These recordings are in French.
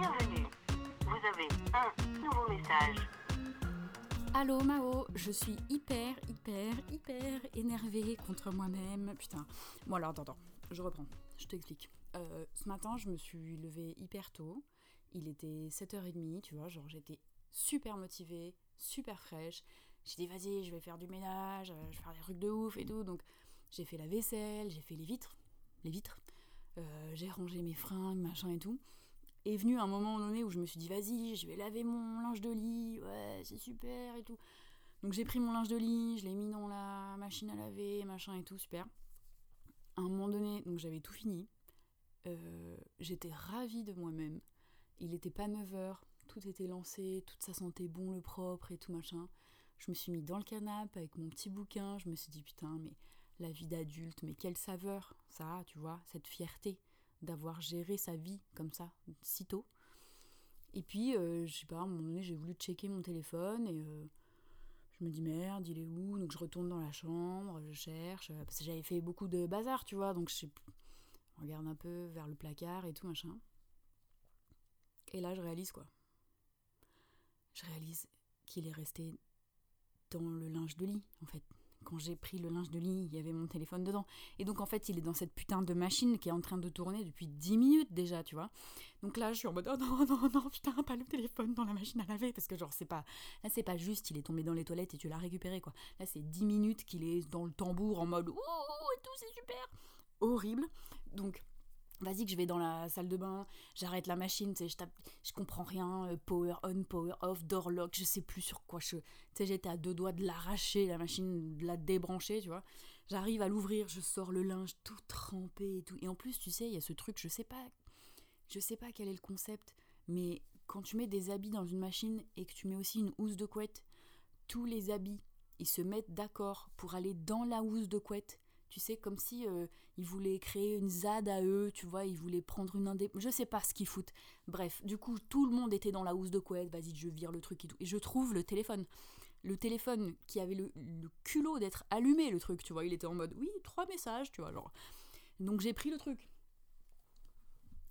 Bienvenue. Vous avez un nouveau message. Allô Mao, je suis hyper, hyper, hyper énervée contre moi-même. Putain. Bon alors, attends, attends, je reprends, je t'explique. Euh, ce matin, je me suis levée hyper tôt. Il était 7h30, tu vois, genre j'étais super motivée, super fraîche. J'ai dit, vas-y, je vais faire du ménage, euh, je vais faire des trucs de ouf et tout. Donc, j'ai fait la vaisselle, j'ai fait les vitres, les vitres. Euh, j'ai rangé mes fringues, machin et tout. Est venu un moment donné où je me suis dit, vas-y, je vais laver mon linge de lit, ouais, c'est super et tout. Donc, j'ai pris mon linge de lit, je l'ai mis dans la machine à laver, machin et tout, super. À un moment donné, donc j'avais tout fini. Euh, j'étais ravie de moi-même. Il n'était pas 9h, tout était lancé, tout ça sentait bon, le propre et tout machin. Je me suis mis dans le canapé avec mon petit bouquin, je me suis dit putain, mais la vie d'adulte, mais quelle saveur ça a, tu vois, cette fierté d'avoir géré sa vie comme ça, si tôt. Et puis, euh, je sais pas, à un moment donné, j'ai voulu checker mon téléphone et euh, je me dis merde, il est où? Donc je retourne dans la chambre, je cherche, euh, parce que j'avais fait beaucoup de bazar, tu vois, donc je regarde un peu vers le placard et tout machin. Et là, je réalise quoi? Je réalise qu'il est resté dans le linge de lit, en fait. Quand j'ai pris le linge de lit, il y avait mon téléphone dedans. Et donc, en fait, il est dans cette putain de machine qui est en train de tourner depuis 10 minutes déjà, tu vois. Donc là, je suis en mode, oh non, non, non, putain, pas le téléphone dans la machine à laver. Parce que, genre, c'est pas. Là, c'est pas juste, il est tombé dans les toilettes et tu l'as récupéré, quoi. Là, c'est 10 minutes qu'il est dans le tambour en mode, ouh, et tout, c'est super. Horrible. Donc, Vas-y que je vais dans la salle de bain, j'arrête la machine, tu je tape, je comprends rien, euh, power on, power off, door lock, je sais plus sur quoi je... Tu j'étais à deux doigts de l'arracher, la machine, de la débrancher, tu vois. J'arrive à l'ouvrir, je sors le linge tout trempé et tout. Et en plus, tu sais, il y a ce truc, je sais pas, je sais pas quel est le concept, mais quand tu mets des habits dans une machine et que tu mets aussi une housse de couette, tous les habits, ils se mettent d'accord pour aller dans la housse de couette tu sais, comme si euh, ils voulaient créer une ZAD à eux, tu vois, ils voulaient prendre une indé... Je sais pas ce qu'ils foutent. Bref, du coup, tout le monde était dans la housse de couette, vas-y, je vire le truc et tout. Et je trouve le téléphone. Le téléphone qui avait le, culot d'être allumé, le truc, tu vois, il était en mode, oui, trois messages, tu vois, genre. Donc j'ai pris le truc.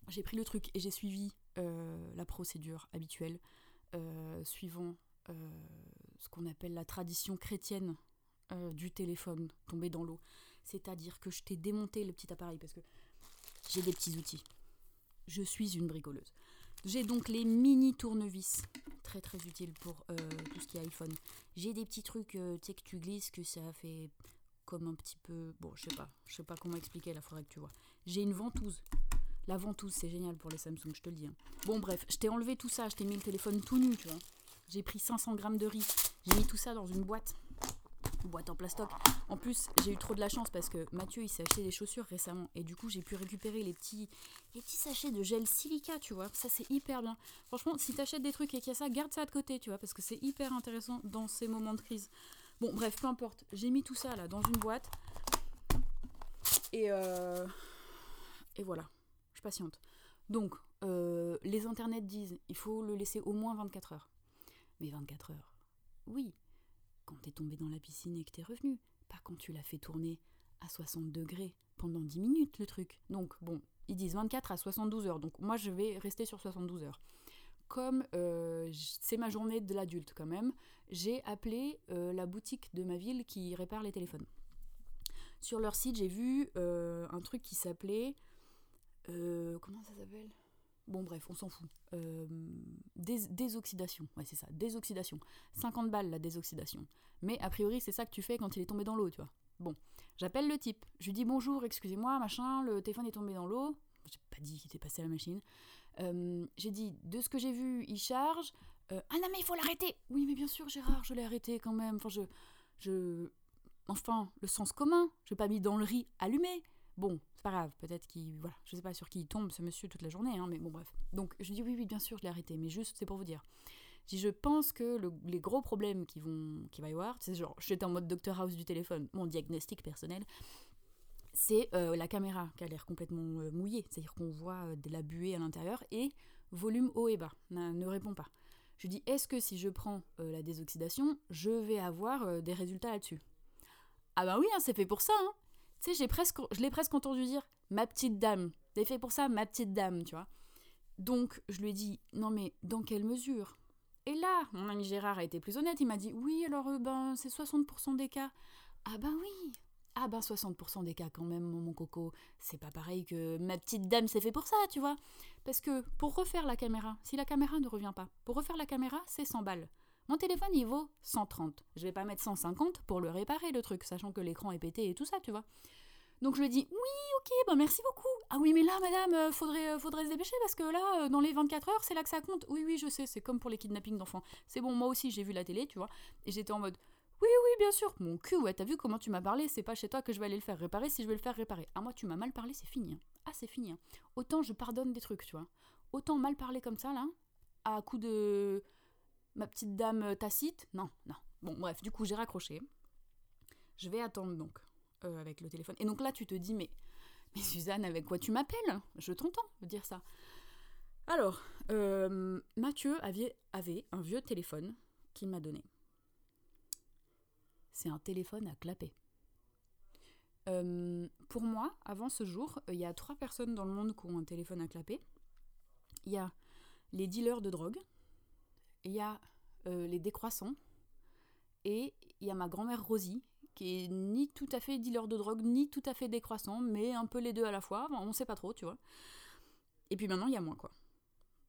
J'ai pris le truc et j'ai suivi euh, la procédure habituelle, euh, suivant ce qu'on appelle la tradition chrétienne du téléphone tombé dans l'eau. C'est-à-dire que je t'ai démonté le petit appareil parce que j'ai des petits outils. Je suis une bricoleuse. J'ai donc les mini tournevis, très très utiles pour euh, tout ce qui est iPhone. J'ai des petits trucs, euh, tu sais, que tu glisses, que ça fait comme un petit peu... Bon, je sais pas, je sais pas comment expliquer, la faudrait que tu vois. J'ai une ventouse. La ventouse, c'est génial pour les Samsung, je te le dis. Hein. Bon, bref, je t'ai enlevé tout ça, je t'ai mis le téléphone tout nu, tu vois. J'ai pris 500 grammes de riz, j'ai mis tout ça dans une boîte boîte en plastoc. En plus, j'ai eu trop de la chance parce que Mathieu, il s'est acheté des chaussures récemment et du coup, j'ai pu récupérer les petits, les petits sachets de gel silica, tu vois. Ça, c'est hyper bien. Franchement, si t'achètes des trucs et qu'il y a ça, garde ça de côté, tu vois, parce que c'est hyper intéressant dans ces moments de crise. Bon, bref, peu importe. J'ai mis tout ça là dans une boîte et euh, et voilà. Je patiente. Donc, euh, les internets disent il faut le laisser au moins 24 heures. Mais 24 heures, oui, quand t'es tombé dans la piscine et que t'es revenu, pas quand tu l'as fait tourner à 60 degrés pendant 10 minutes le truc. Donc bon, ils disent 24 à 72 heures, donc moi je vais rester sur 72 heures. Comme euh, c'est ma journée de l'adulte quand même, j'ai appelé euh, la boutique de ma ville qui répare les téléphones. Sur leur site, j'ai vu euh, un truc qui s'appelait... comment ça s'appelle? Bon, bref, on s'en fout. Euh, désoxydation, ouais, c'est ça, désoxydation. 50 balles la désoxydation. Mais a priori, c'est ça que tu fais quand il est tombé dans l'eau, tu vois. Bon, j'appelle le type. Je lui dis bonjour, excusez-moi, machin, le téléphone est tombé dans l'eau. J'ai pas dit qu'il était passé à la machine. Euh, j'ai dit, de ce que j'ai vu, il charge. Euh, ah non, mais il faut l'arrêter Oui, mais bien sûr, Gérard, je l'ai arrêté quand même. Enfin, je. je... Enfin, le sens commun. Je l'ai pas mis dans le riz allumé. Bon, c'est pas grave, peut-être qu'il. Voilà, je sais pas sur qui il tombe ce monsieur toute la journée, hein, mais bon, bref. Donc je dis oui, oui, bien sûr, je l'ai arrêté, mais juste, c'est pour vous dire. Je dis, je pense que les gros problèmes qui vont, qui va y avoir, c'est genre, j'étais en mode Dr House du téléphone, mon diagnostic personnel, c'est euh, la caméra qui a l'air complètement euh, mouillée, c'est-à-dire qu'on voit euh, de la buée à l'intérieur, et volume haut et bas, ne répond pas. Je dis, est-ce que si je prends la désoxydation, je vais avoir des résultats là-dessus? Ah bah oui, hein, c'est fait pour ça, hein tu sais, presque, je l'ai presque entendu dire ma petite dame. C'est fait pour ça, ma petite dame, tu vois. Donc je lui ai dit non mais dans quelle mesure? Et là, mon ami Gérard a été plus honnête, il m'a dit oui alors euh, ben c'est 60% des cas. Ah ben oui. Ah ben 60% des cas quand même mon coco, c'est pas pareil que ma petite dame c'est fait pour ça, tu vois. Parce que pour refaire la caméra, si la caméra ne revient pas, pour refaire la caméra, c'est 100 balles. Mon téléphone, il vaut 130. Je vais pas mettre 150 pour le réparer, le truc, sachant que l'écran est pété et tout ça, tu vois. Donc je lui dit, oui, ok, ben merci beaucoup. Ah oui, mais là, madame, euh, faudrait, euh, faudrait se dépêcher parce que là, euh, dans les 24 heures, c'est là que ça compte. Oui, oui, je sais, c'est comme pour les kidnappings d'enfants. C'est bon, moi aussi, j'ai vu la télé, tu vois. Et j'étais en mode, oui, oui, bien sûr. Mon cul, ouais, t'as vu comment tu m'as parlé? C'est pas chez toi que je vais aller le faire réparer si je vais le faire réparer. Ah, moi, tu m'as mal parlé, c'est fini. Hein. Ah, c'est fini. Hein. Autant je pardonne des trucs, tu vois. Autant mal parler comme ça, là, à coup de ma petite dame tacite. Non, non. Bon, bref, du coup, j'ai raccroché. Je vais attendre donc avec le téléphone. Et donc là, tu te dis, mais Suzanne, avec quoi tu m'appelles? Je t'entends dire ça. Alors, euh, Mathieu avait, un vieux téléphone qu'il m'a donné. C'est un téléphone à clapper. Euh, pour moi, avant ce jour, il y a trois personnes dans le monde qui ont un téléphone à clapper. Il y a les dealers de drogue, il y a euh, les décroissants, et il y a ma grand-mère Rosie, qui est ni tout à fait dealer de drogue, ni tout à fait décroissant, mais un peu les deux à la fois. on sait pas trop, tu vois. Et puis maintenant, il y a moi, quoi.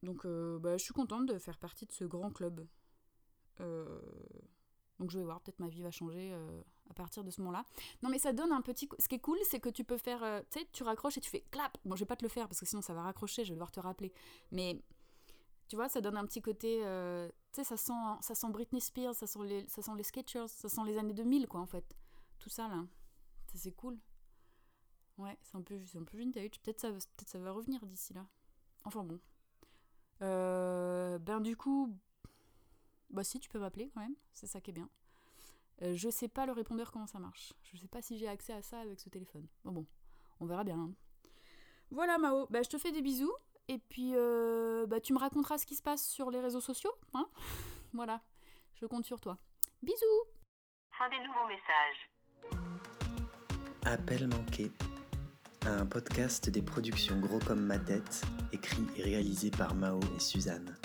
Donc, euh, bah, je suis contente de faire partie de ce grand club. Euh, donc, je vais voir, peut-être ma vie va changer à partir de ce moment-là. Non, mais ça donne un petit. Ce qui est cool, c'est que tu peux faire. tu sais, tu raccroches et tu fais clap. Bon, je vais pas te le faire parce que sinon ça va raccrocher, je vais devoir te rappeler. Mais tu vois, ça donne un petit côté. tu sais, ça sent, ça sent Britney Spears, ça sent les, ça sent les Sketchers, ça sent les années 2000, quoi, en fait tout ça là. C'est cool. Ouais, c'est un peu, un peu vintage. Peut-être ça, peut ça va revenir d'ici là. Enfin bon. Euh, ben du coup, bah si, tu peux m'appeler quand même. C'est ça qui est bien. Euh, je sais pas le répondeur comment ça marche. Je sais pas si j'ai accès à ça avec ce téléphone. Bon bon, on verra bien. Hein. Voilà Mao, bah, je te fais des bisous. Et puis euh, bah, tu me raconteras ce qui se passe sur les réseaux sociaux. Hein voilà, je compte sur toi. Bisous Fin des nouveaux messages. Appel manqué, un podcast des productions Gros comme ma tête, écrit et réalisé par Mao et Suzanne.